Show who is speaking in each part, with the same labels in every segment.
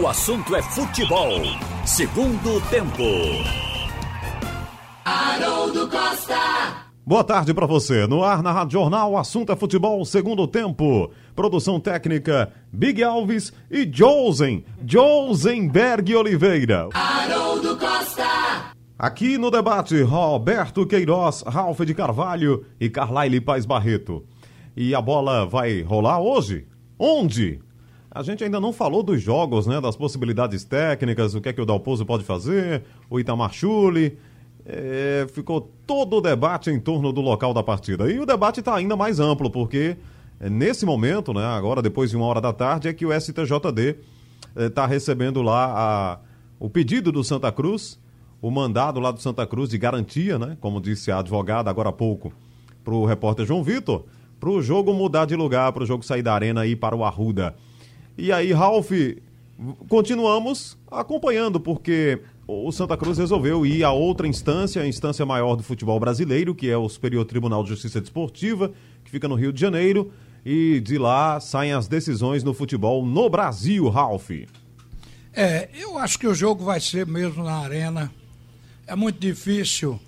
Speaker 1: O assunto é futebol. Segundo tempo.
Speaker 2: Haroldo Costa.
Speaker 3: Boa tarde para você. No ar na Rádio Jornal, o assunto é futebol, segundo tempo. Produção técnica Big Alves e Josen, Josenberg Oliveira.
Speaker 2: Haroldo Costa.
Speaker 3: Aqui no debate, Roberto Queiroz, Ralf de Carvalho e Carlaile Paz Barreto. E a bola vai rolar hoje? Onde? A gente ainda não falou dos jogos, né? Das possibilidades técnicas, o que é que o Dalpozo pode fazer, o Itamar Chuli. É, ficou todo o debate em torno do local da partida. E o debate está ainda mais amplo, porque é, nesse momento, né, agora depois de uma hora da tarde, é que o STJD está é, recebendo lá a, o pedido do Santa Cruz, o mandado lá do Santa Cruz de garantia, né, como disse a advogada agora há pouco para o repórter João Vitor, para o jogo mudar de lugar, para o jogo sair da arena e ir para o Arruda. E aí, Ralf, continuamos acompanhando, porque o Santa Cruz resolveu ir a outra instância, a instância maior do futebol brasileiro, que é o Superior Tribunal de Justiça Desportiva, que fica no Rio de Janeiro, e de lá saem as decisões no futebol no Brasil, Ralf.
Speaker 4: É, eu acho que o jogo vai ser mesmo na arena. É muito difícil,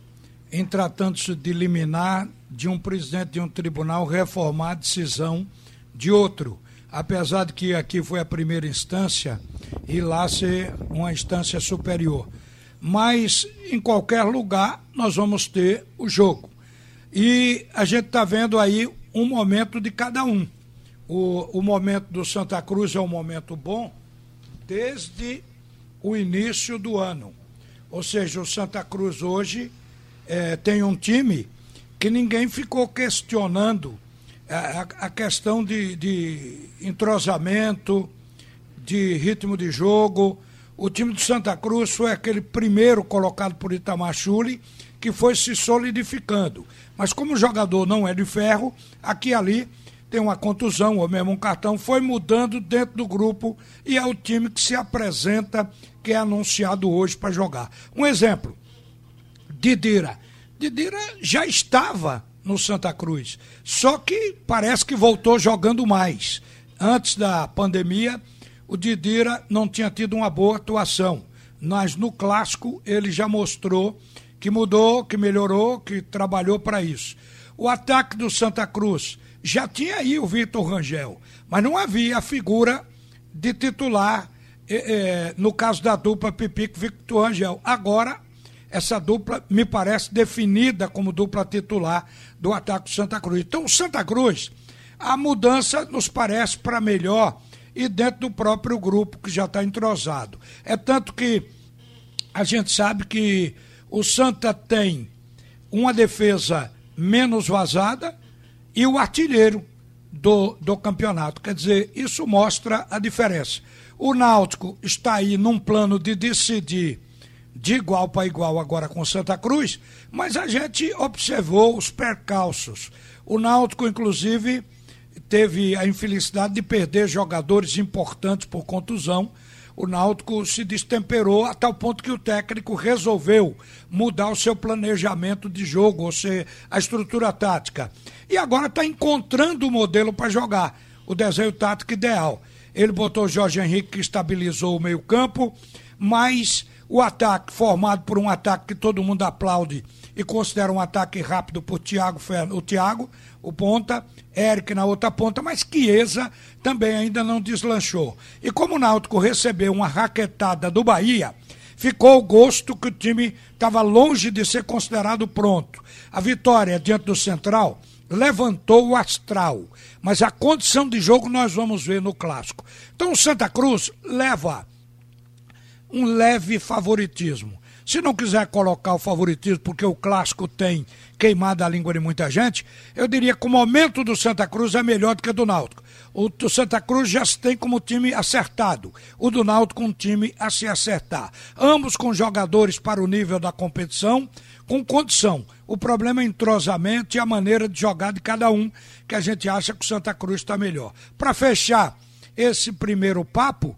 Speaker 4: em tratando-se de liminar de um presidente de um tribunal, reformar a decisão de outro apesar de que aqui foi a primeira instância e lá ser uma instância superior. Mas em qualquer lugar nós vamos ter o jogo. E a gente está vendo aí um momento de cada um. O, o momento do Santa Cruz é um momento bom desde o início do ano. Ou seja, o Santa Cruz hoje é, tem um time que ninguém ficou questionando a, a questão de, de entrosamento, de ritmo de jogo. O time do Santa Cruz foi aquele primeiro colocado por Itamar Chuli, que foi se solidificando. Mas como o jogador não é de ferro, aqui e ali tem uma contusão ou mesmo um cartão, foi mudando dentro do grupo e é o time que se apresenta, que é anunciado hoje para jogar. Um exemplo, Didira. Didira já estava no Santa Cruz. Só que parece que voltou jogando mais. Antes da pandemia, o Didira não tinha tido uma boa atuação. Mas no clássico ele já mostrou que mudou, que melhorou, que trabalhou para isso. O ataque do Santa Cruz já tinha aí o Vitor Rangel, mas não havia a figura de titular, eh, eh, no caso da dupla Pipico Victor Rangel. Agora essa dupla me parece definida como dupla titular do ataque do Santa Cruz. Então, o Santa Cruz, a mudança nos parece para melhor e dentro do próprio grupo que já está entrosado. É tanto que a gente sabe que o Santa tem uma defesa menos vazada e o artilheiro do, do campeonato. Quer dizer, isso mostra a diferença. O Náutico está aí num plano de decidir de igual para igual agora com Santa Cruz, mas a gente observou os percalços. O Náutico, inclusive, teve a infelicidade de perder jogadores importantes por contusão. O Náutico se destemperou a tal ponto que o técnico resolveu mudar o seu planejamento de jogo, ou seja, a estrutura tática. E agora está encontrando o modelo para jogar, o desenho tático ideal. Ele botou o Jorge Henrique, que estabilizou o meio-campo, mas o ataque, formado por um ataque que todo mundo aplaude e considera um ataque rápido por Thiago, o Thiago, o ponta, Eric na outra ponta, mas Chiesa também ainda não deslanchou. E como o Náutico recebeu uma raquetada do Bahia, ficou o gosto que o time estava longe de ser considerado pronto. A vitória diante do Central levantou o astral, mas a condição de jogo nós vamos ver no clássico. Então o Santa Cruz leva um leve favoritismo. Se não quiser colocar o favoritismo, porque o clássico tem queimado a língua de muita gente, eu diria que o momento do Santa Cruz é melhor do que o do Náutico. O do Santa Cruz já se tem como time acertado, o do Náutico um time a se acertar. Ambos com jogadores para o nível da competição, com condição. O problema é entrosamento e a maneira de jogar de cada um, que a gente acha que o Santa Cruz está melhor. Para fechar esse primeiro papo,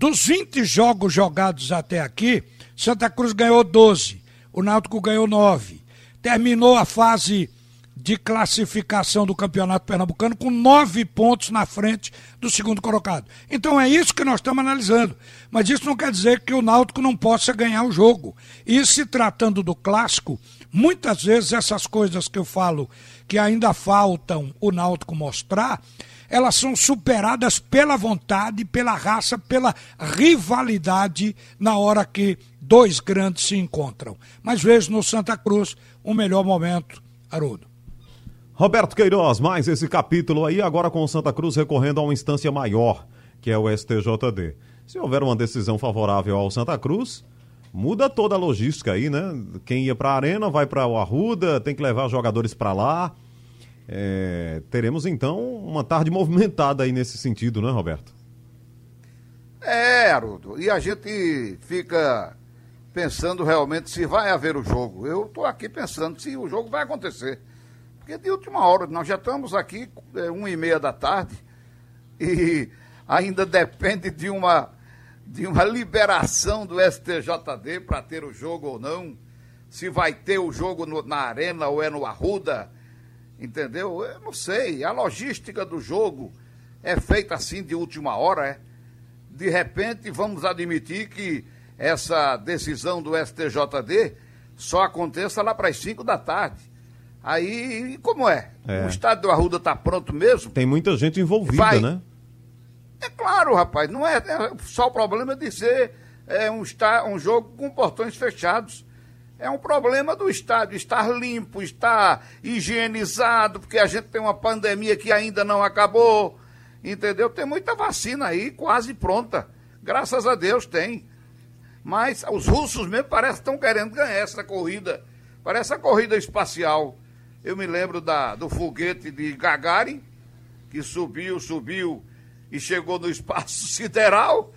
Speaker 4: dos 20 jogos jogados até aqui, Santa Cruz ganhou 12, o Náutico ganhou 9. Terminou a fase de classificação do Campeonato Pernambucano com nove pontos na frente do segundo colocado. Então é isso que nós estamos analisando. Mas isso não quer dizer que o Náutico não possa ganhar o jogo. E se tratando do clássico, muitas vezes essas coisas que eu falo que ainda faltam o Náutico mostrar, elas são superadas pela vontade, pela raça, pela rivalidade na hora que dois grandes se encontram. Mas vejo no Santa Cruz o melhor momento, Haroldo.
Speaker 3: Roberto Queiroz, mais esse capítulo aí, agora com o Santa Cruz recorrendo a uma instância maior, que é o STJD. Se houver uma decisão favorável ao Santa Cruz, muda toda a logística aí, né? Quem ia para a Arena vai para o Arruda, tem que levar jogadores para lá. É, teremos então uma tarde movimentada aí nesse sentido, né, Roberto?
Speaker 5: É, Haroldo, e a gente fica pensando realmente se vai haver o jogo. Eu estou aqui pensando se o jogo vai acontecer. Porque de última hora, nós já estamos aqui, é, uma e meia da tarde, e ainda depende de uma, de uma liberação do STJD para ter o jogo ou não. Se vai ter o jogo no, na Arena ou é no Arruda, entendeu? Eu não sei. A logística do jogo é feita assim de última hora, é? De repente, vamos admitir que essa decisão do STJD só aconteça lá para as 5 da tarde. Aí, como é? é. O estádio do Arruda está pronto mesmo?
Speaker 3: Tem muita gente envolvida, Vai. né?
Speaker 5: É claro, rapaz, não é, é só o problema de ser é, um, está, um jogo com portões fechados. É um problema do estádio estar limpo, estar higienizado, porque a gente tem uma pandemia que ainda não acabou, entendeu? Tem muita vacina aí, quase pronta. Graças a Deus tem. Mas os russos mesmo parece que estão querendo ganhar essa corrida. Parece a corrida espacial. Eu me lembro da, do foguete de Gagarin, que subiu, subiu e chegou no espaço sideral.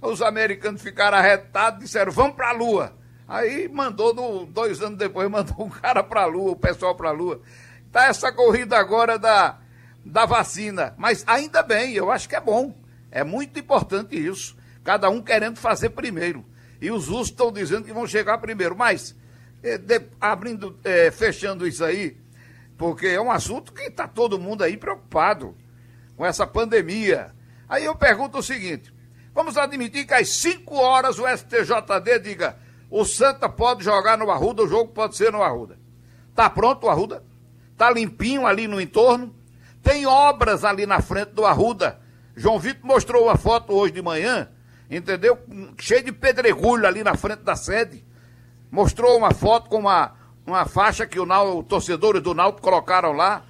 Speaker 5: Os americanos ficaram arretados, disseram, vamos para a Lua. Aí mandou, no, dois anos depois, mandou um cara para a Lua, o pessoal para a Lua. Tá essa corrida agora da, da vacina. Mas ainda bem, eu acho que é bom. É muito importante isso. Cada um querendo fazer primeiro. E os russos estão dizendo que vão chegar primeiro. Mas é, de, abrindo, é, fechando isso aí, porque é um assunto que está todo mundo aí preocupado com essa pandemia. Aí eu pergunto o seguinte: vamos admitir que às 5 horas o STJD diga o Santa pode jogar no Arruda, o jogo pode ser no Arruda. Tá pronto o Arruda? Tá limpinho ali no entorno? Tem obras ali na frente do Arruda. João Vitor mostrou uma foto hoje de manhã, entendeu? Cheio de pedregulho ali na frente da sede mostrou uma foto com uma, uma faixa que o, Nau, torcedores do Náutico colocaram lá,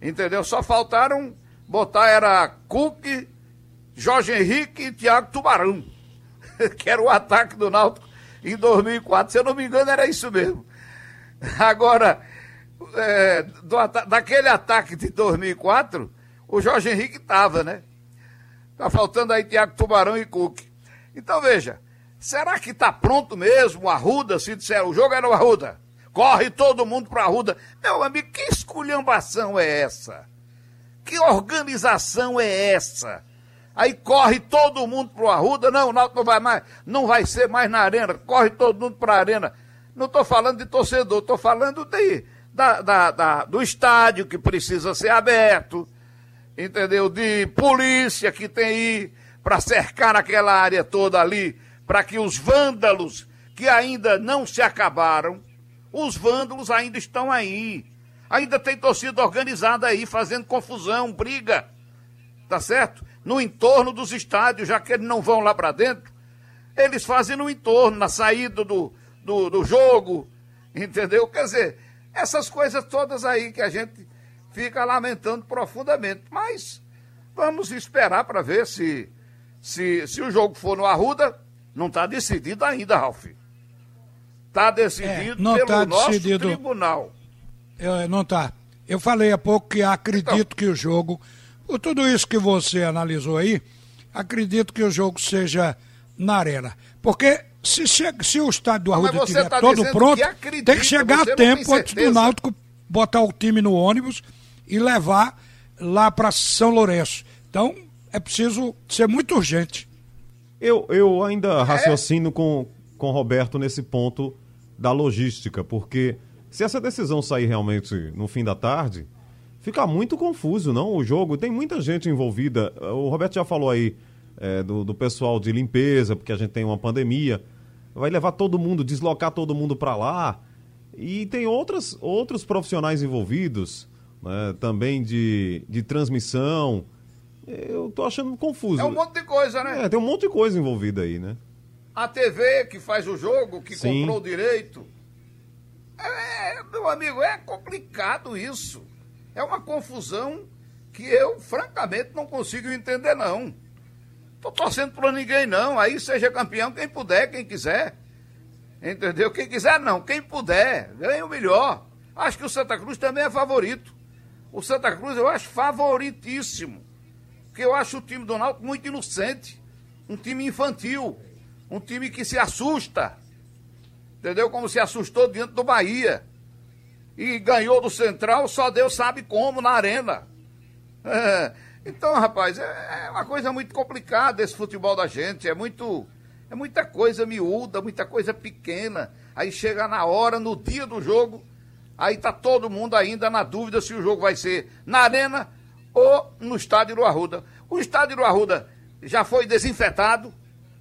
Speaker 5: entendeu? Só faltaram botar, era Cook, Jorge Henrique e Thiago Tubarão, que era o ataque do Náutico em 2004. Se eu não me engano, era isso mesmo. Agora, é, do, daquele ataque de 2004, o Jorge Henrique estava, né? Tá faltando aí Thiago Tubarão e Cook. Então, veja, Será que está pronto mesmo o Arruda? Se disser, o jogo era o Arruda. Corre todo mundo para Arruda. Meu amigo, que esculhambação é essa? Que organização é essa? Aí corre todo mundo para o Arruda. Não, o Náutico não vai mais, não vai ser mais na arena. Corre todo mundo para a arena. Não estou falando de torcedor, estou falando de, da, da, da, do estádio que precisa ser aberto, entendeu? De polícia que tem aí para cercar aquela área toda ali para que os vândalos que ainda não se acabaram, os vândalos ainda estão aí. Ainda tem torcida organizada aí, fazendo confusão, briga. Tá certo? No entorno dos estádios, já que eles não vão lá para dentro, eles fazem no entorno, na saída do, do, do jogo, entendeu? Quer dizer, essas coisas todas aí que a gente fica lamentando profundamente. Mas vamos esperar para ver se, se, se o jogo for no Arruda, não está decidido ainda, Ralf. Está decidido é, pelo tá nosso decidido. tribunal.
Speaker 4: É, não está. Eu falei há pouco que acredito então, que o jogo, por tudo isso que você analisou aí, acredito que o jogo seja na arena. Porque se, chega, se o estádio do Arruda estiver tá todo pronto, que acredita, tem que chegar a tempo antes do Náutico botar o time no ônibus e levar lá para São Lourenço. Então, é preciso ser muito urgente.
Speaker 3: Eu, eu ainda raciocino com, com o Roberto nesse ponto da logística, porque se essa decisão sair realmente no fim da tarde, fica muito confuso, não? O jogo tem muita gente envolvida. O Roberto já falou aí é, do, do pessoal de limpeza, porque a gente tem uma pandemia. Vai levar todo mundo, deslocar todo mundo para lá. E tem outras, outros profissionais envolvidos, né, também de, de transmissão. Eu tô achando confuso.
Speaker 5: É um monte de coisa, né?
Speaker 3: É, tem um monte de coisa envolvida aí, né?
Speaker 5: A TV que faz o jogo, que
Speaker 3: Sim.
Speaker 5: comprou o direito. É, meu amigo, é complicado isso. É uma confusão que eu, francamente, não consigo entender, não. Tô torcendo pra ninguém, não. Aí seja campeão quem puder, quem quiser. Entendeu? Quem quiser, não. Quem puder, ganha o melhor. Acho que o Santa Cruz também é favorito. O Santa Cruz eu acho favoritíssimo. Porque eu acho o time do Náutico muito inocente. Um time infantil. Um time que se assusta. Entendeu? Como se assustou diante do Bahia. E ganhou do Central, só Deus sabe como, na arena. É, Então, rapaz, é é uma coisa muito complicada esse futebol da gente. É muito. É muita coisa miúda, muita coisa pequena. Aí chega na hora, no dia do jogo, aí tá todo mundo ainda na dúvida se o jogo vai ser na arena ou no estádio do Arruda. O estádio do Arruda já foi desinfetado,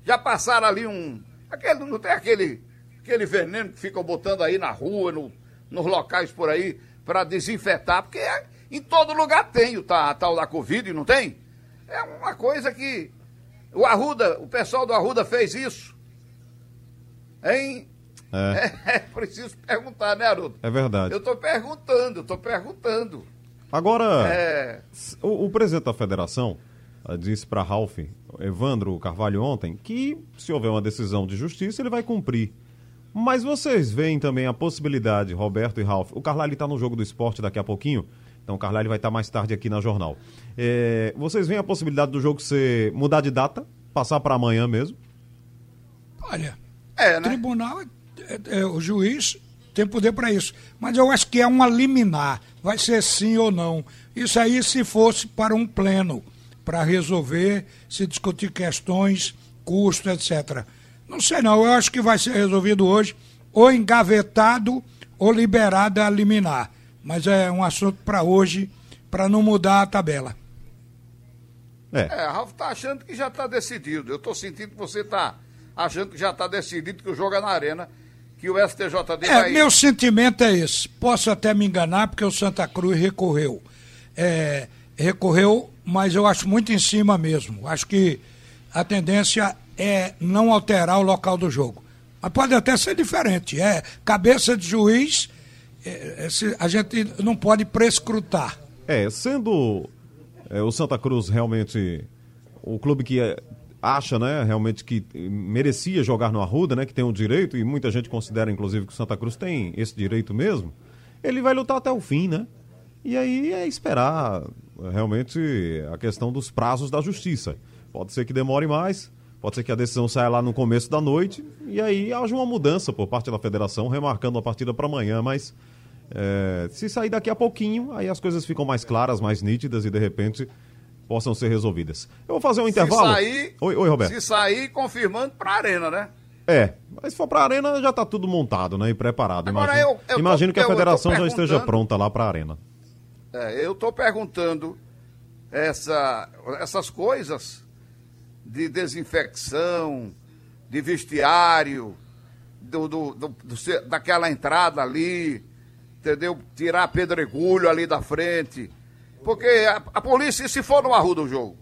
Speaker 5: já passaram ali um. Aquele, não tem aquele, aquele veneno que ficam botando aí na rua, no, nos locais por aí, para desinfetar, porque é- em todo lugar tem o a tal da Covid, não tem? É uma coisa que. O Arruda, o pessoal do Arruda fez isso. Hein?
Speaker 3: É,
Speaker 5: É, preciso perguntar, né, Haroldo?
Speaker 3: é verdade.
Speaker 5: Eu tô perguntando, eu tô perguntando.
Speaker 3: Agora,
Speaker 5: É.
Speaker 3: o, o presidente da federação ah, disse para Ralph, Evandro Carvalho, ontem, que se houver uma decisão de justiça, ele vai cumprir. Mas vocês veem também a possibilidade, Roberto e Ralph. O Carlyle está no jogo do esporte daqui a pouquinho, então o Carlyle vai estar mais tarde aqui na jornal. É, vocês veem a possibilidade do jogo ser mudar de data, passar para amanhã mesmo?
Speaker 4: Olha,
Speaker 5: É,
Speaker 4: o
Speaker 5: né?
Speaker 4: tribunal, é- é- o juiz tem poder para isso. Mas eu acho que é uma liminar. Vai ser sim ou não. Isso aí se fosse para um pleno, para resolver, se discutir questões, custo, etc. Não sei não, eu acho que vai ser resolvido hoje, ou engavetado, ou liberado a liminar. Mas é um assunto para hoje, para não mudar a tabela.
Speaker 3: É.
Speaker 5: É, Ralf tá achando que já tá decidido. Eu tô sentindo que você tá achando que já tá decidido que o jogo é na arena, que o STJD
Speaker 4: É,
Speaker 5: vai.
Speaker 4: meu sentimento é esse. Posso até me enganar, porque o Santa Cruz recorreu. É, recorreu, mas eu acho muito em cima mesmo. Acho que a tendência é não alterar o local do jogo. Mas pode até ser diferente. É cabeça de juiz, é, esse- a gente não pode prescrutar.
Speaker 3: É, sendo é, o Santa Cruz realmente o clube que é, acha, né, realmente que merecia jogar no Arruda, né, que tem o direito, e muita gente considera, inclusive, que o Santa Cruz tem esse direito mesmo, ele vai lutar até o fim, né? E aí é esperar realmente a questão dos prazos da justiça. Pode ser que demore mais, pode ser que a decisão saia lá no começo da noite, e aí haja uma mudança por parte da federação, remarcando a partida para amanhã, mas é, se sair daqui a pouquinho, aí as coisas ficam mais claras, mais nítidas e de repente possam ser resolvidas. Eu vou fazer um
Speaker 5: se
Speaker 3: intervalo.
Speaker 5: sair,
Speaker 3: Oi, oi, Roberto.
Speaker 5: Se sair, confirmando pra arena, né?
Speaker 3: É, mas se for pra arena já tá tudo montado, né, e preparado.
Speaker 5: Agora,
Speaker 3: imagino
Speaker 5: eu- eu tô-
Speaker 3: imagino que a
Speaker 5: tô
Speaker 3: federação já esteja pronta lá pra arena.
Speaker 5: É, eu tô perguntando essa, essas coisas de desinfecção, de vestiário, do, do- do- do daquela entrada ali, entendeu? Tirar pedregulho ali da frente. Porque a, a polícia, se for no Arruda o jogo,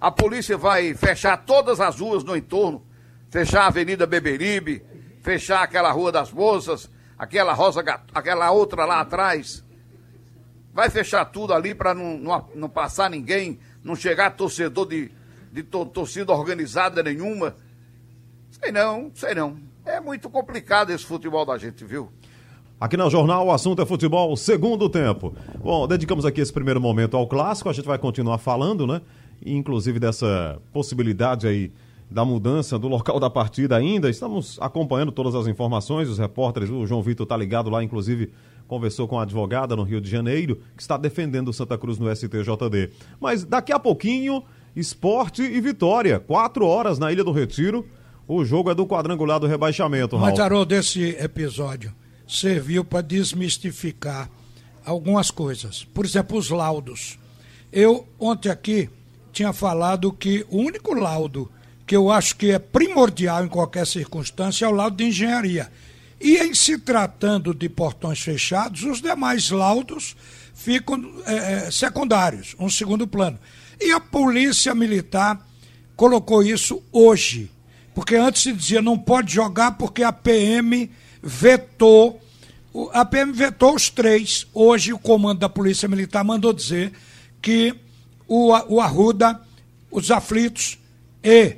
Speaker 5: a polícia vai fechar todas as ruas no entorno, fechar a Avenida Beberibe, fechar aquela Rua das Moças, aquela Rosa, aquela outra lá atrás. Vai fechar tudo ali para não, não, não passar ninguém, não chegar torcedor de, de to- torcida organizada nenhuma. Sei não, sei não. É muito complicado esse futebol da gente, viu?
Speaker 3: Aqui na Jornal, o assunto é futebol, segundo tempo. Bom, dedicamos aqui esse primeiro momento ao clássico, a gente vai continuar falando, né? Inclusive dessa possibilidade aí da mudança do local da partida ainda. Estamos acompanhando todas as informações, os repórteres, o João Vitor tá ligado lá, inclusive conversou com a advogada no Rio de Janeiro, que está defendendo o Santa Cruz no STJD. Mas daqui a pouquinho, esporte e vitória. Quatro horas na Ilha do Retiro. O jogo é do quadrangular do rebaixamento, Raul.
Speaker 4: Mas, Haroldo, desse episódio, serviu para desmistificar algumas coisas. Por exemplo, os laudos. Eu, ontem aqui, tinha falado que o único laudo que eu acho que é primordial em qualquer circunstância é o laudo de engenharia. E em se tratando de portões fechados, os demais laudos ficam é, secundários, um segundo plano. E a Polícia Militar colocou isso hoje. Porque antes se dizia não pode jogar porque a PM vetou. A PM vetou os três. Hoje o comando da Polícia Militar mandou dizer que o, o Arruda, os aflitos e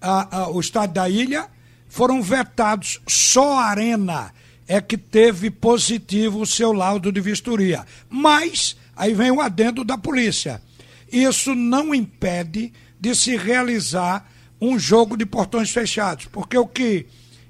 Speaker 4: a, a, o estado da ilha foram vetados. Só a Arena é que teve positivo o seu laudo de vistoria. Mas, aí vem o adendo da polícia. Isso não impede de se realizar um jogo de portões fechados, porque o que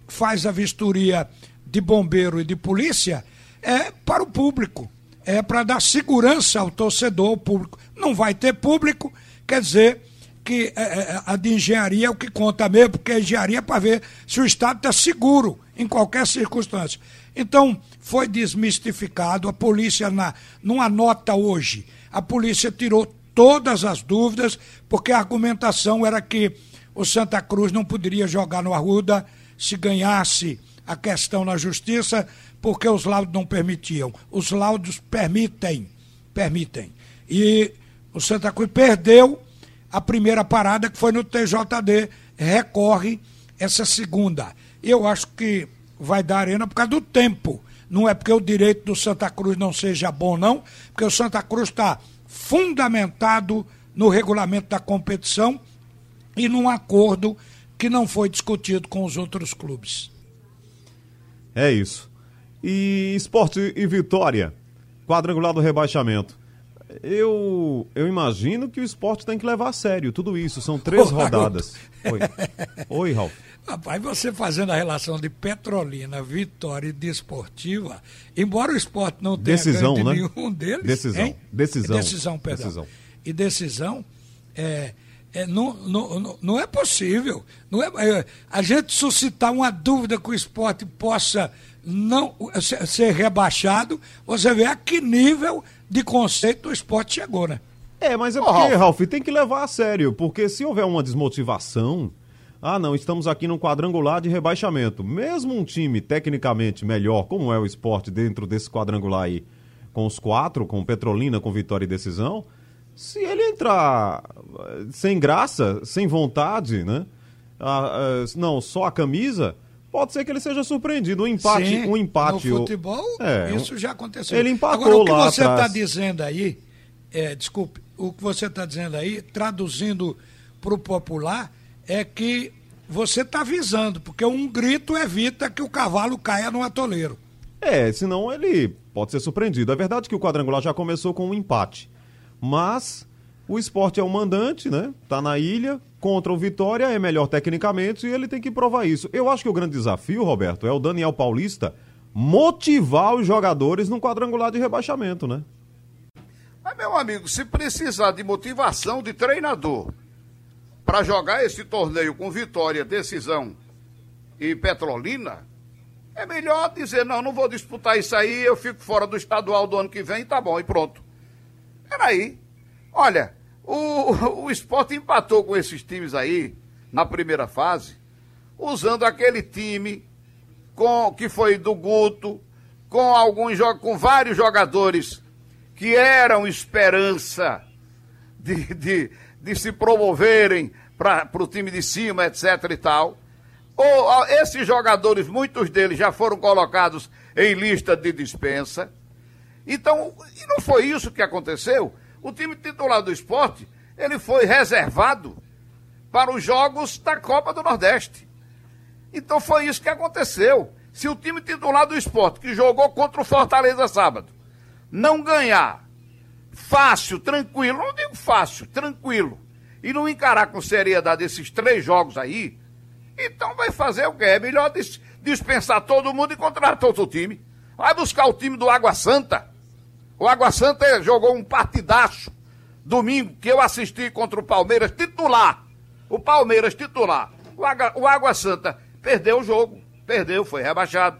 Speaker 4: faz a vistoria de bombeiro e de polícia é para o público, é para dar segurança ao torcedor, ao público. Não vai ter público, quer dizer que é, é, a de engenharia é o que conta mesmo, porque a engenharia é para ver se o Estado está seguro em qualquer circunstância. Então, foi desmistificado, a polícia, na, numa nota hoje, a polícia tirou todas as dúvidas, porque a argumentação era que o Santa Cruz não poderia jogar no Arruda se ganhasse a questão na justiça, porque os laudos não permitiam. Os laudos permitem, permitem. E o Santa Cruz perdeu a primeira parada, que foi no TJD, recorre essa segunda. Eu acho que vai dar arena por causa do tempo. Não é porque o direito do Santa Cruz não seja bom, não, porque o Santa Cruz está fundamentado no regulamento da competição e num acordo que não foi discutido com os outros clubes.
Speaker 3: É isso. E esporte e vitória, quadrangular do rebaixamento. Eu, eu imagino que o esporte tem que levar a sério tudo isso. São três Ô, rodadas. Oi. Oi, Ralf.
Speaker 4: Rapaz, você fazendo a relação de Petrolina, Vitória e Desportiva, embora o esporte não tenha
Speaker 3: decisão, né?
Speaker 4: nenhum deles.
Speaker 3: Decisão.
Speaker 4: Hein?
Speaker 3: Decisão.
Speaker 4: Decisão, perdão. Decisão. E decisão é, é, não, não, não é possível. Não é, é, a gente suscitar uma dúvida que o esporte possa não ser rebaixado, você vê a que nível de conceito o esporte chegou, né?
Speaker 3: É, mas é porque, oh, Ralf, tem que levar a sério, porque se houver uma desmotivação ah, não, estamos aqui num quadrangular de rebaixamento. Mesmo um time tecnicamente melhor, como é o esporte dentro desse quadrangular aí, com os quatro, com Petrolina, com vitória e decisão, se ele entrar eh, sem graça, sem vontade, né? Ah, ah, não, só a camisa, pode ser que ele seja surpreendido. Um empate,
Speaker 4: Sim,
Speaker 3: um empate.
Speaker 4: No futebol, é, isso já aconteceu.
Speaker 3: Ele empatou
Speaker 4: Agora, o que
Speaker 3: lá
Speaker 4: você está
Speaker 3: dizendo
Speaker 4: aí, é, desculpe, o que você está dizendo aí, traduzindo para o popular, é que você está avisando, porque um grito evita que o cavalo caia no atoleiro.
Speaker 3: É, senão ele pode ser surpreendido. É verdade que o quadrangular já começou com um empate, mas o esporte é o mandante, né? Tá na ilha, contra o Vitória, é melhor tecnicamente e ele tem que provar isso. Eu acho que o grande desafio, Roberto, é o Daniel Paulista motivar os jogadores num quadrangular de rebaixamento, né?
Speaker 5: Mas, meu amigo, se precisar de motivação de treinador para jogar esse torneio com vitória, decisão e Petrolina, é melhor dizer, não, não vou disputar isso aí, eu fico fora do estadual do ano que vem, tá bom, e pronto. Peraí. Olha, o, o esporte empatou com esses times aí na primeira fase, usando aquele time com que foi do Guto, com alguns com vários jogadores que eram esperança de, de, de se promoverem para o time de cima, etc e tal. Ou, esses jogadores, muitos deles já foram colocados em lista de dispensa. Então, e não foi isso que aconteceu? O time titular do esporte, ele foi reservado para os jogos da Copa do Nordeste. Então foi isso que aconteceu. Se o time titular do esporte, que jogou contra o Fortaleza sábado, não ganhar fácil, tranquilo, não digo fácil, tranquilo, e não encarar com seriedade esses três jogos aí, então vai fazer o quê? É melhor dispensar todo mundo e contratar outro time. Vai buscar o time do Água Santa. O Água Santa jogou um partidaço domingo que eu assisti contra o Palmeiras titular. O Palmeiras titular. O Água, o Água Santa perdeu o jogo. Perdeu, foi rebaixado.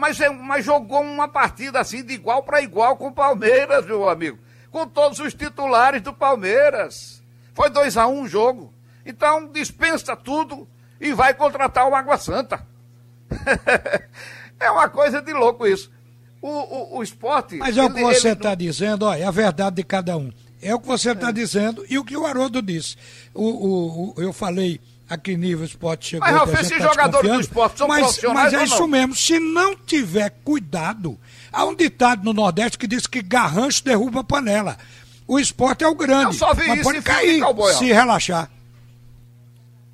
Speaker 5: Mas, é, mas jogou uma partida assim de igual para igual com o Palmeiras, meu amigo. Com todos os titulares do Palmeiras. Foi 2 a 1 um o jogo. Então dispensa tudo e vai contratar o Água Santa. é uma coisa de louco isso. O, o, o esporte.
Speaker 4: Mas é o que você está não... dizendo, ó, é a verdade de cada um. É o que você está é. dizendo e o que o Haroldo disse. O, o, o, eu falei a que nível o esporte chegou.
Speaker 5: Mas, Ralf, esses tá jogadores do esporte são
Speaker 4: mas,
Speaker 5: profissionais
Speaker 4: Mas é isso mesmo. Se não tiver cuidado, há um ditado no Nordeste que diz que garrancho derruba panela. O esporte é o grande. Eu
Speaker 5: só vi
Speaker 4: mas
Speaker 5: isso
Speaker 4: pode
Speaker 5: em
Speaker 4: cair,
Speaker 5: cowboy.
Speaker 4: Se relaxar.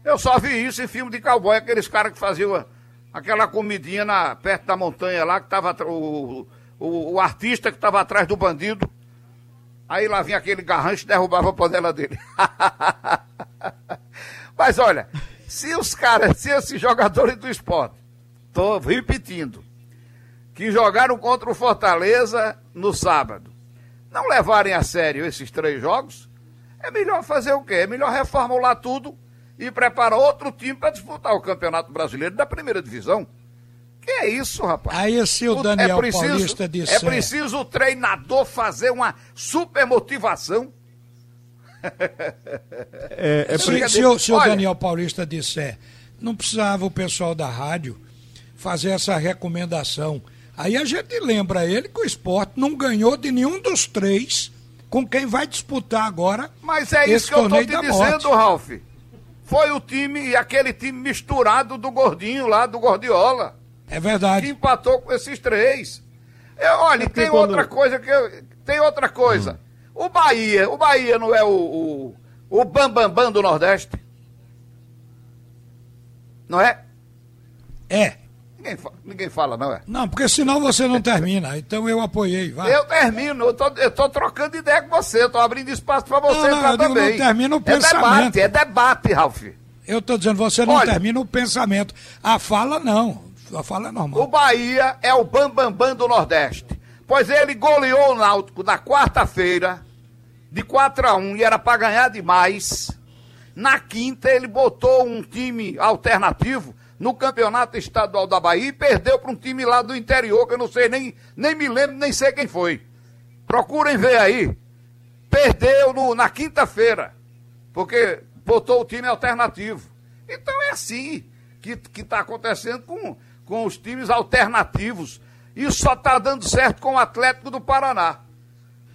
Speaker 5: Eu só vi isso em filme de cowboy, aqueles caras que faziam aquela comidinha na, perto da montanha lá, que tava o, o, o artista que estava atrás do bandido. Aí lá vinha aquele garrancho e derrubava a panela dele. Mas olha, se os caras, se esses jogadores do esporte, tô repetindo, que jogaram contra o Fortaleza no sábado, não levarem a sério esses três jogos, é melhor fazer o quê? É melhor reformular tudo e preparar outro time para disputar o Campeonato Brasileiro da primeira divisão. Que é isso, rapaz?
Speaker 4: Aí se o Daniel é preciso, Paulista disse.
Speaker 5: É preciso o treinador fazer uma super motivação.
Speaker 4: É, é se, se, o, se o Daniel Paulista disser, não precisava o pessoal da rádio fazer essa recomendação. Aí a gente lembra ele que o esporte não ganhou de nenhum dos três com quem vai disputar agora.
Speaker 5: Mas é isso que eu estou te dizendo, Ralf. Foi o time, aquele time misturado do gordinho lá, do Gordiola.
Speaker 4: É verdade.
Speaker 5: Que empatou com esses três. Eu, olha, é tem quando... outra coisa que eu, tem outra coisa. Hum. O Bahia, o Bahia não é o, o, bambambam bam, bam do Nordeste? Não é?
Speaker 4: É.
Speaker 5: Ninguém, ninguém fala, não é?
Speaker 4: Não, porque senão você não termina. Então eu apoiei. Vai.
Speaker 5: Eu termino, eu tô, eu tô trocando ideia com você, eu tô abrindo espaço para você não, não, também.
Speaker 4: Não termina o pensamento.
Speaker 5: É debate, é debate, Ralf.
Speaker 4: Eu tô dizendo, você não Olha, termina o pensamento. A fala não. A fala é normal.
Speaker 5: O Bahia é o bambambam bam, bam do Nordeste. Pois ele goleou o Náutico na quarta-feira, de 4 a 1 e era para ganhar demais. Na quinta, ele botou um time alternativo no campeonato estadual da Bahia e perdeu para um time lá do interior, que eu não sei nem, nem me lembro, nem sei quem foi. Procurem ver aí. Perdeu no, na quinta-feira, porque botou o time alternativo. Então é assim que está acontecendo com, com os times alternativos. Isso só está dando certo com o Atlético do Paraná.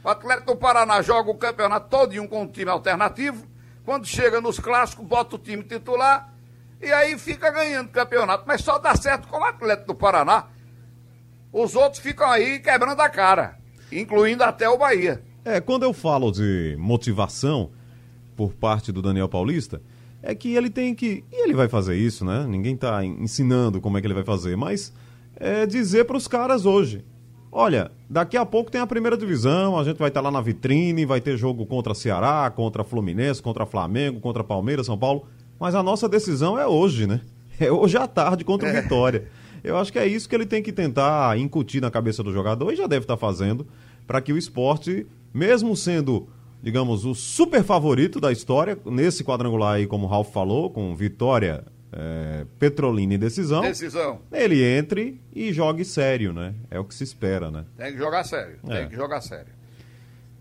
Speaker 5: O Atlético do Paraná joga o campeonato todinho com um time alternativo. Quando chega nos clássicos, bota o time titular e aí fica ganhando campeonato. Mas só dá certo com o Atlético do Paraná. Os outros ficam aí quebrando a cara, incluindo até o Bahia.
Speaker 3: É, quando eu falo de motivação por parte do Daniel Paulista, é que ele tem que. E ele vai fazer isso, né? Ninguém está ensinando como é que ele vai fazer, mas é dizer para os caras hoje: olha, daqui a pouco tem a primeira divisão, a gente vai estar lá na vitrine, vai ter jogo contra Ceará, contra Fluminense, contra Flamengo, contra Palmeiras, São Paulo, mas a nossa decisão é hoje, né? É hoje à tarde contra o é. Vitória. Eu acho que é isso que ele tem que tentar incutir na cabeça do jogador e já deve estar fazendo para que o esporte, mesmo sendo digamos, o super favorito da história, nesse quadrangular aí, como o Ralf falou, com vitória, é, Petrolina e decisão.
Speaker 5: Decisão.
Speaker 3: Ele entre e jogue sério, né? É o que se espera, né?
Speaker 5: Tem que jogar sério, é. tem que jogar sério.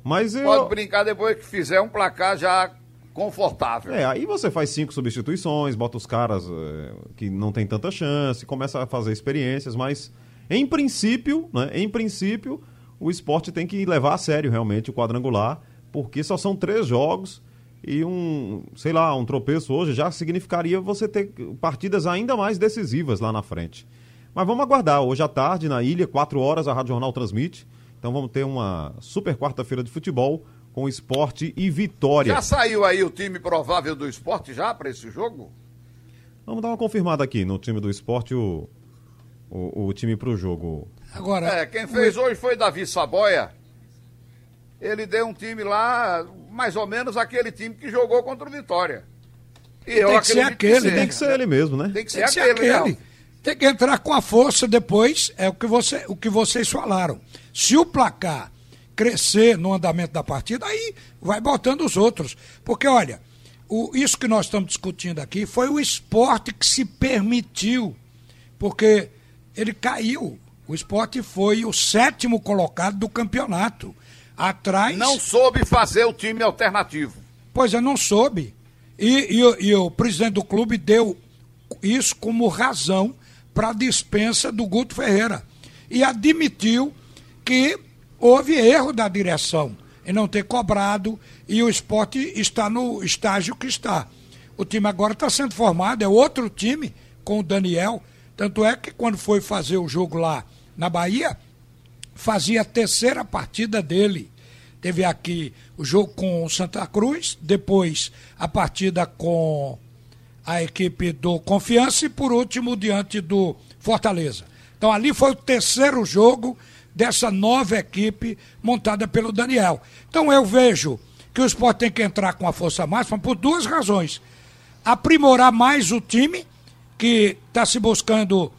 Speaker 3: Mas eu...
Speaker 5: Pode brincar depois que fizer um placar já confortável.
Speaker 3: É, aí você faz cinco substituições, bota os caras é, que não tem tanta chance, começa a fazer experiências, mas em princípio, né, em princípio, o esporte tem que levar a sério realmente o quadrangular porque só são três jogos e um, sei lá, um tropeço hoje já significaria você ter partidas ainda mais decisivas lá na frente. Mas vamos aguardar. Hoje à tarde, na ilha, quatro horas, a Rádio Jornal transmite. Então vamos ter uma super quarta-feira de futebol com esporte e vitória.
Speaker 5: Já saiu aí o time provável do esporte já para esse jogo?
Speaker 3: Vamos dar uma confirmada aqui no time do esporte, o, o, o time para o jogo.
Speaker 5: Agora, é, quem fez o... hoje foi Davi Saboia ele deu um time lá, mais ou menos aquele time que jogou contra o Vitória.
Speaker 4: E tem que ser aquele, que
Speaker 3: tem que ser ele mesmo, né?
Speaker 4: Tem que ser, tem que aquele, ser aquele. Tem que entrar com a força depois, é o que, você, o que vocês falaram. Se o placar crescer no andamento da partida, aí vai botando os outros. Porque, olha, o, isso que nós estamos discutindo aqui foi o esporte que se permitiu, porque ele caiu. O esporte foi o sétimo colocado do campeonato. Atrás.
Speaker 5: Não soube fazer o time alternativo.
Speaker 4: Pois é, não soube. E, e, e o presidente do clube deu isso como razão para a dispensa do Guto Ferreira. E admitiu que houve erro da direção em não ter cobrado e o esporte está no estágio que está. O time agora está sendo formado, é outro time com o Daniel. Tanto é que quando foi fazer o jogo lá na Bahia, fazia a terceira partida dele. Teve aqui o jogo com o Santa Cruz, depois a partida com a equipe do Confiança e por último diante do Fortaleza. Então ali foi o terceiro jogo dessa nova equipe montada pelo Daniel. Então eu vejo que o esporte tem que entrar com a força máxima por duas razões. Aprimorar mais o time, que está se buscando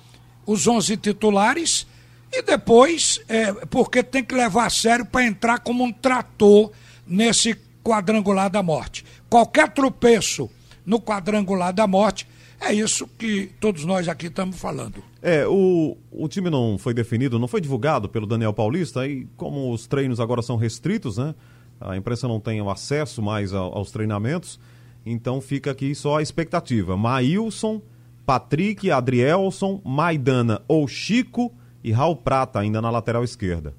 Speaker 4: os 11 titulares, e depois, é, porque tem que levar a sério para entrar como um trator nesse quadrangular da morte. Qualquer tropeço no quadrangular da morte é isso que todos nós aqui estamos falando.
Speaker 3: É, o, o time não foi definido, não foi divulgado pelo Daniel Paulista, e como os treinos agora são restritos, né? A imprensa não tem acesso mais aos treinamentos, então fica aqui só a expectativa. Maílson, Patrick, Adrielson, Maidana ou Chico e Raul Prata ainda na lateral esquerda.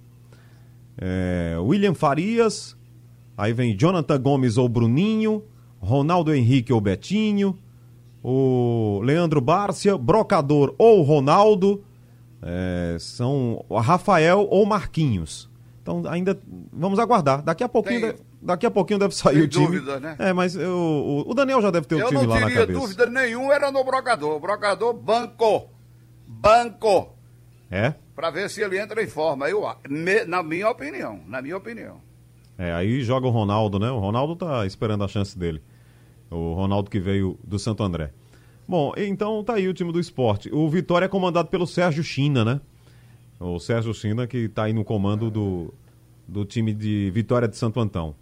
Speaker 3: É, William Farias, aí vem Jonathan Gomes ou Bruninho, Ronaldo Henrique ou Betinho, o Leandro Bárcia, Brocador ou Ronaldo, é, são Rafael ou Marquinhos. Então ainda vamos aguardar. Daqui a pouquinho,
Speaker 5: Tem-
Speaker 3: deve, daqui a pouquinho deve sair o time.
Speaker 5: dúvida, né?
Speaker 3: É, mas eu- o, o Daniel já deve ter o
Speaker 5: Eu
Speaker 3: time
Speaker 5: não
Speaker 3: lá na
Speaker 5: teria
Speaker 3: cabeça.
Speaker 5: dúvida nenhuma, era no Brocador. Brocador, banco. Banco.
Speaker 3: É?
Speaker 5: Para ver se ele entra em forma. Eu, me- na minha opinião. Na minha opinião.
Speaker 3: É, aí joga o Ronaldo, né? O Ronaldo tá esperando a chance dele. O Ronaldo que veio do Santo André. Bom, então tá aí o time do esporte. O Vitória é comandado pelo Sérgio China, né? O Sérgio China que tá aí no comando do, do time de Vitória de Santo Antão.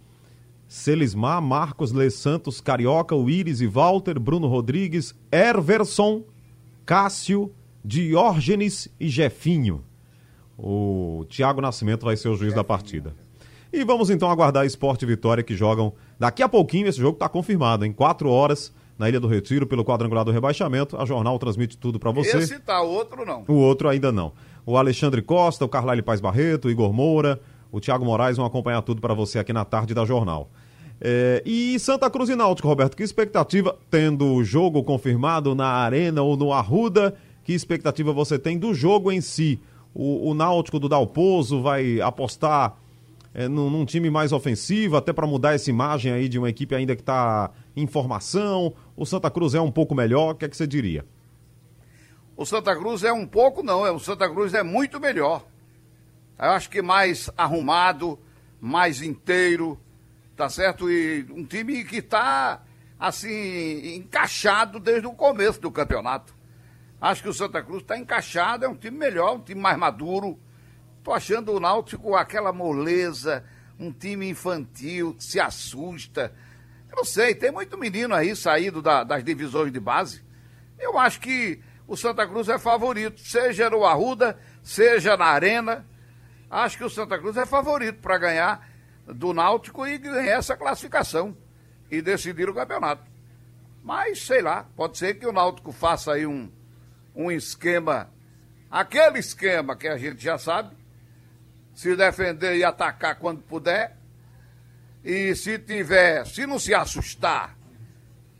Speaker 3: Celismar, Marcos, Le Santos, Carioca, Willis e Walter, Bruno Rodrigues, Herverson, Cássio, Diógenes e Jefinho. O Thiago Nascimento vai ser o juiz da partida. E vamos então aguardar Esporte e Vitória que jogam daqui a pouquinho. Esse jogo está confirmado, em quatro horas, na Ilha do Retiro, pelo quadrangular do rebaixamento. A jornal transmite tudo para você.
Speaker 5: Esse tá, outro não.
Speaker 3: O outro ainda não. O Alexandre Costa, o Carlyle Paz Barreto, o Igor Moura, o Thiago Moraes vão acompanhar tudo para você aqui na tarde da jornal. É, e Santa Cruz e Náutico, Roberto, que expectativa, tendo o jogo confirmado na Arena ou no Arruda, que expectativa você tem do jogo em si? O, o Náutico do Dalpozo vai apostar é, num, num time mais ofensivo, até para mudar essa imagem aí de uma equipe ainda que está em formação. O Santa Cruz é um pouco melhor, o que é que você diria?
Speaker 5: O Santa Cruz é um pouco, não. É, o Santa Cruz é muito melhor. Eu acho que mais arrumado, mais inteiro, tá certo? E um time que está, assim, encaixado desde o começo do campeonato. Acho que o Santa Cruz está encaixado, é um time melhor, um time mais maduro. Tô achando o Náutico aquela moleza, um time infantil, que se assusta. Eu não sei, tem muito menino aí saído da- das divisões de base. Eu acho que o Santa Cruz é favorito, seja no Arruda, seja na Arena. Acho que o Santa Cruz é favorito para ganhar do Náutico e ganhar essa classificação e decidir o campeonato. Mas, sei lá, pode ser que o Náutico faça aí um, um esquema, aquele esquema que a gente já sabe, se defender e atacar quando puder. E se tiver, se não se assustar,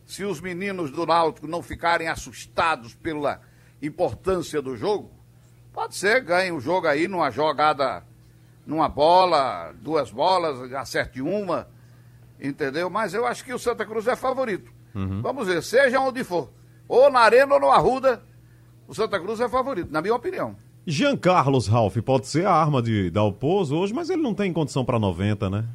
Speaker 5: se os meninos do Náutico não ficarem assustados pela importância do jogo, pode ser, ganhe o jogo aí numa jogada, numa bola, duas bolas, acerte uma, entendeu? Mas eu acho que o Santa Cruz é favorito. Vamos ver, seja onde for, ou na Arena ou no Arruda, o Santa Cruz é favorito, na minha opinião.
Speaker 3: Jean Carlos Ralph pode ser a arma de Dalpozo hoje, mas ele não tem condição para 90, né?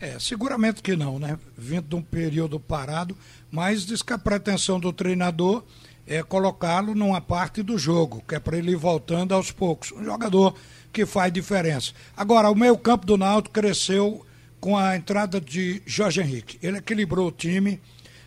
Speaker 4: É, seguramente que não, né? Vindo de um período parado, mas diz que a pretensão do treinador é colocá-lo numa parte do jogo, que é para ele ir voltando aos poucos. Um jogador que faz diferença. Agora, o meio-campo do Náutico cresceu com a entrada de Jorge Henrique. Ele equilibrou o time,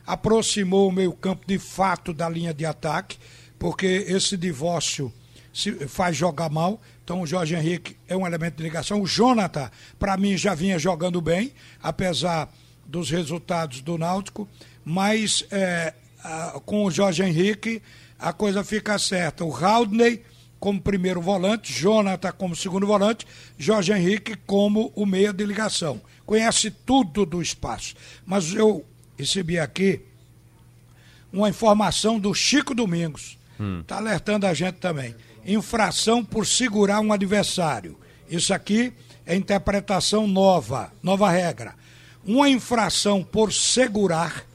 Speaker 4: aproximou o meio-campo de fato da linha de ataque, porque esse divórcio se faz jogar mal. Então o Jorge Henrique é um elemento de ligação. O Jonathan, para mim, já vinha jogando bem, apesar dos resultados do Náutico, mas é, a, com o Jorge Henrique a coisa fica certa. O Haldney como primeiro volante, Jonathan como segundo volante, Jorge Henrique como o meia de ligação. Conhece tudo do espaço. Mas eu recebi aqui uma informação do Chico Domingos. Está hum. Tá alertando a gente também. Infração por segurar um adversário. Isso aqui é interpretação nova, nova regra. Uma infração por segurar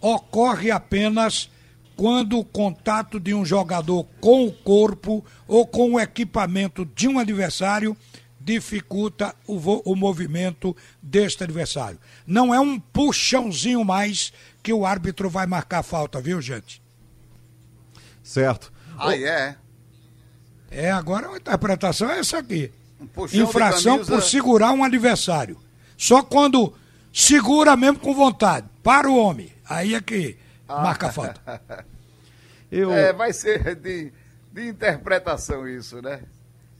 Speaker 4: ocorre apenas quando o contato de um jogador com o corpo ou com o equipamento de um adversário dificulta o, o movimento deste adversário. Não é um puxãozinho mais que o árbitro vai marcar falta, viu, gente?
Speaker 3: Certo.
Speaker 5: Aí ah, é.
Speaker 4: É, agora a interpretação é essa aqui. Um Infração por segurar um adversário. Só quando segura mesmo com vontade. Para o homem. Aí é que ah. marca falta.
Speaker 5: Eu... É, vai ser de, de interpretação isso, né?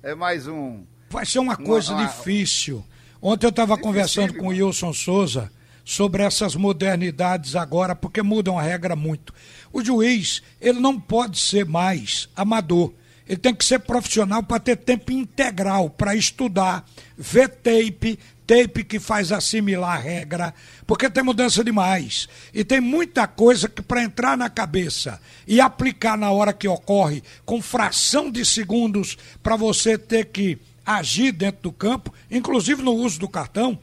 Speaker 5: É mais um.
Speaker 4: Vai ser uma coisa uma, difícil. Ontem eu estava conversando com o Wilson Souza sobre essas modernidades agora, porque mudam a regra muito. O juiz, ele não pode ser mais amador. Ele tem que ser profissional para ter tempo integral para estudar, ver tape, tape que faz assimilar a regra, porque tem mudança demais. E tem muita coisa que para entrar na cabeça e aplicar na hora que ocorre, com fração de segundos, para você ter que agir dentro do campo, inclusive no uso do cartão,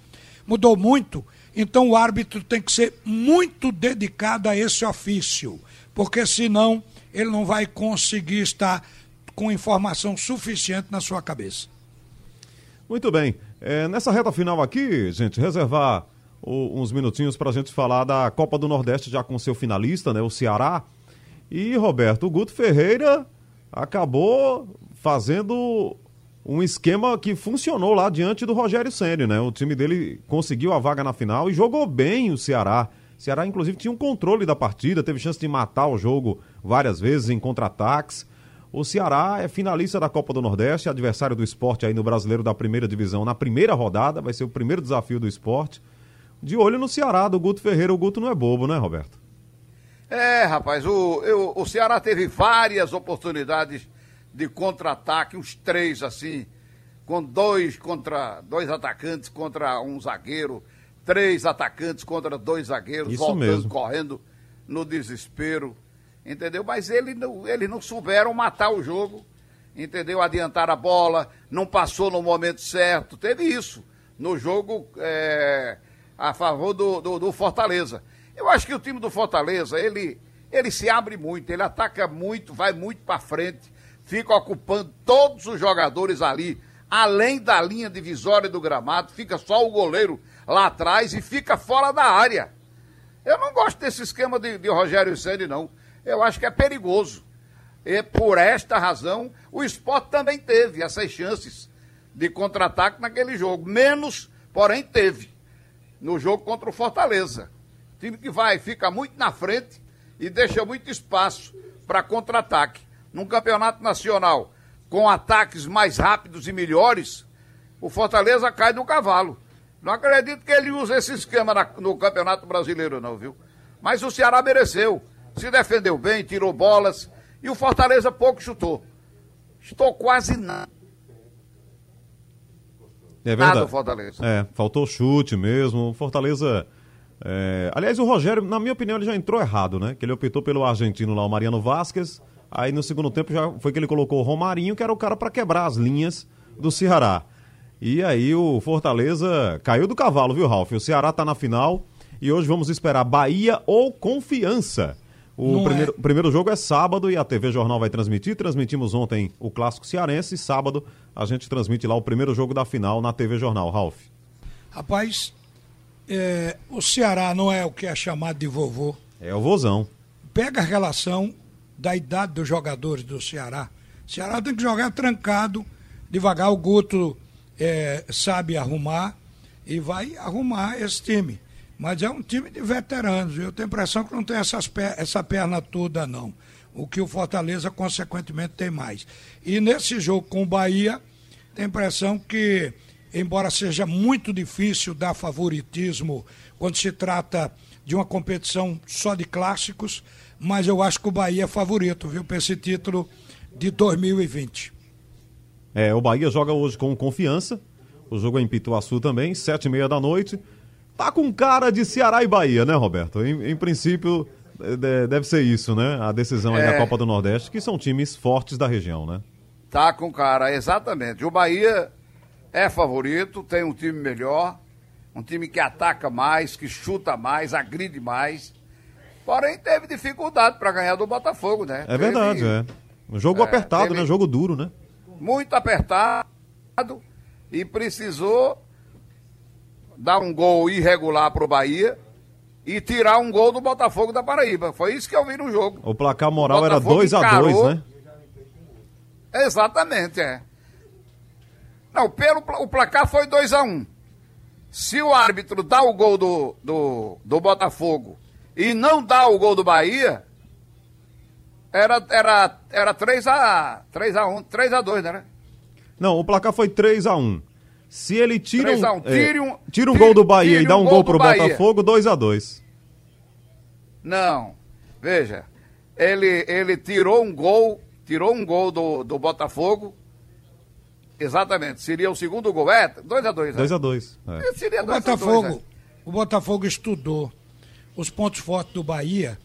Speaker 4: mudou muito. Então o árbitro tem que ser muito dedicado a esse ofício, porque senão ele não vai conseguir estar com informação suficiente na sua cabeça.
Speaker 3: Muito bem. É, nessa reta final aqui, gente, reservar o, uns minutinhos para a gente falar da Copa do Nordeste já com seu finalista, né, o Ceará. E, Roberto, Guto Ferreira acabou fazendo um esquema que funcionou lá diante do Rogério Ceni, né? O time dele conseguiu a vaga na final e jogou bem o Ceará. Ceará, inclusive, tinha um controle da partida, teve chance de matar o jogo várias vezes em contra-ataques. O Ceará é finalista da Copa do Nordeste, adversário do esporte aí no Brasileiro da Primeira Divisão na primeira rodada, vai ser o primeiro desafio do esporte. De olho no Ceará, do Guto Ferreira. O Guto não é bobo, né, Roberto?
Speaker 5: É, rapaz, o, eu, o Ceará teve várias oportunidades de contra-ataque, uns três assim, com dois contra dois atacantes contra um zagueiro, três atacantes contra dois zagueiros,
Speaker 3: Isso
Speaker 5: voltando,
Speaker 3: mesmo.
Speaker 5: correndo no desespero, entendeu? Mas eles não, eles não souberam matar o jogo, entendeu? Adiantar a bola, não passou no momento certo, teve isso no jogo é, a favor do, do, do Fortaleza. Eu acho que o time do Fortaleza, ele, ele se abre muito, ele ataca muito, vai muito para frente, fica ocupando todos os jogadores ali, além da linha divisória do gramado, fica só o goleiro lá atrás e fica fora da área. Eu não gosto desse esquema de, de Rogério Ceni não. Eu acho que é perigoso. E por esta razão, o esporte também teve essas chances de contra-ataque naquele jogo. Menos, porém, teve no jogo contra o Fortaleza. Time que vai, fica muito na frente e deixa muito espaço para contra-ataque num campeonato nacional com ataques mais rápidos e melhores, o Fortaleza cai do cavalo. Não acredito que ele use esse esquema na, no Campeonato Brasileiro, não, viu? Mas o Ceará mereceu. Se defendeu bem, tirou bolas. E o Fortaleza pouco chutou. Chutou quase nada.
Speaker 3: É verdade. Nada Fortaleza. É, faltou chute mesmo. Fortaleza. É... Aliás, o Rogério, na minha opinião, ele já entrou errado, né? Que ele optou pelo argentino lá, o Mariano Vasquez Aí no segundo tempo já foi que ele colocou o Romarinho, que era o cara para quebrar as linhas do Ceará. E aí o Fortaleza caiu do cavalo, viu, Ralf? O Ceará tá na final e hoje vamos esperar Bahia ou Confiança. O primeiro, é... primeiro jogo é sábado e a TV Jornal vai transmitir. Transmitimos ontem o Clássico Cearense e sábado a gente transmite lá o primeiro jogo da final na TV Jornal, Ralf.
Speaker 4: Rapaz, é, o Ceará não é o que é chamado de vovô.
Speaker 3: É o vozão.
Speaker 4: Pega a relação da idade dos jogadores do Ceará. O Ceará tem que jogar trancado, devagar. O Guto é, sabe arrumar e vai arrumar esse time. Mas é um time de veteranos. Eu tenho a impressão que não tem essas, essa perna toda, não. o que o Fortaleza, consequentemente, tem mais. E nesse jogo com o Bahia, tem a impressão que, embora seja muito difícil dar favoritismo quando se trata de uma competição só de clássicos, mas eu acho que o Bahia é favorito, viu, para esse título de 2020.
Speaker 3: É, o Bahia joga hoje com confiança. O jogo é em Pituaçu também, sete e meia da noite. Tá com cara de Ceará e Bahia, né, Roberto? Em, em princípio, deve ser isso, né? A decisão é. aí da Copa do Nordeste, que são times fortes da região, né?
Speaker 5: Tá com cara, exatamente. O Bahia é favorito, tem um time melhor, um time que ataca mais, que chuta mais, agride mais. Porém, teve dificuldade para ganhar do Botafogo, né?
Speaker 3: É verdade, teve, é. Um jogo é, apertado, né? Jogo duro, né?
Speaker 5: Muito apertado e precisou dar um gol irregular pro Bahia e tirar um gol do Botafogo da Paraíba. Foi isso que eu vi no jogo.
Speaker 3: O placar moral o era 2 a 2 né?
Speaker 5: Exatamente, é. Não, pelo, o placar foi 2 a 1 um. Se o árbitro dá o gol do, do, do Botafogo e não dá o gol do Bahia, era, era, era 3 a 3 a 1, 3 a 2, né?
Speaker 3: Não, o placar foi 3 a 1. Se ele tira um, 1,
Speaker 5: tire um, é,
Speaker 3: tira um gol do Bahia e dá um, gol, gol pro Bahia. Botafogo, 2 a 2.
Speaker 5: Não. Veja, ele ele tirou um gol, tirou um gol do, do Botafogo Exatamente. Seria o segundo gol. É, 2x2.
Speaker 3: 2x2.
Speaker 5: Né? É. Seria
Speaker 4: o Botafogo, dois, é. o Botafogo estudou os pontos fortes do Bahia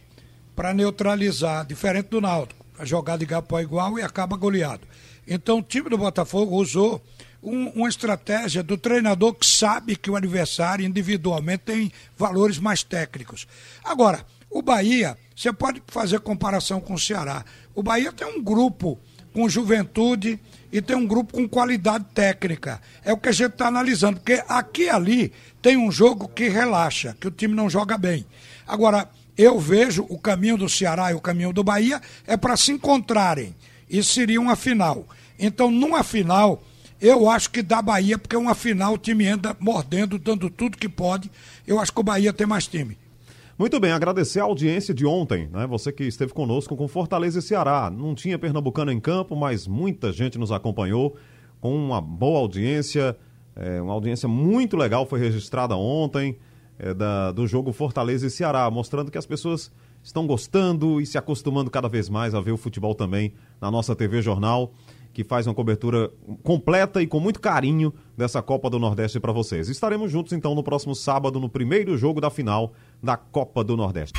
Speaker 4: para neutralizar, diferente do Náutico. A jogada de Gapó igual e acaba goleado. Então o time do Botafogo usou um, uma estratégia do treinador que sabe que o adversário individualmente tem valores mais técnicos. Agora, o Bahia, você pode fazer comparação com o Ceará. O Bahia tem um grupo com juventude e tem um grupo com qualidade técnica. É o que a gente está analisando, porque aqui e ali tem um jogo que relaxa, que o time não joga bem. Agora, eu vejo o caminho do Ceará e o caminho do Bahia é para se encontrarem. Isso seria uma final. Então, numa final, eu acho que dá Bahia, porque uma final o time anda mordendo, dando tudo que pode. Eu acho que o Bahia tem mais time.
Speaker 3: Muito bem, agradecer a audiência de ontem, né? Você que esteve conosco com Fortaleza e Ceará. Não tinha Pernambucano em campo, mas muita gente nos acompanhou com uma boa audiência. É, uma audiência muito legal foi registrada ontem é, da, do jogo Fortaleza e Ceará, mostrando que as pessoas estão gostando e se acostumando cada vez mais a ver o futebol também na nossa TV Jornal que faz uma cobertura completa e com muito carinho dessa Copa do Nordeste para vocês. Estaremos juntos então no próximo sábado, no primeiro jogo da final da Copa do Nordeste.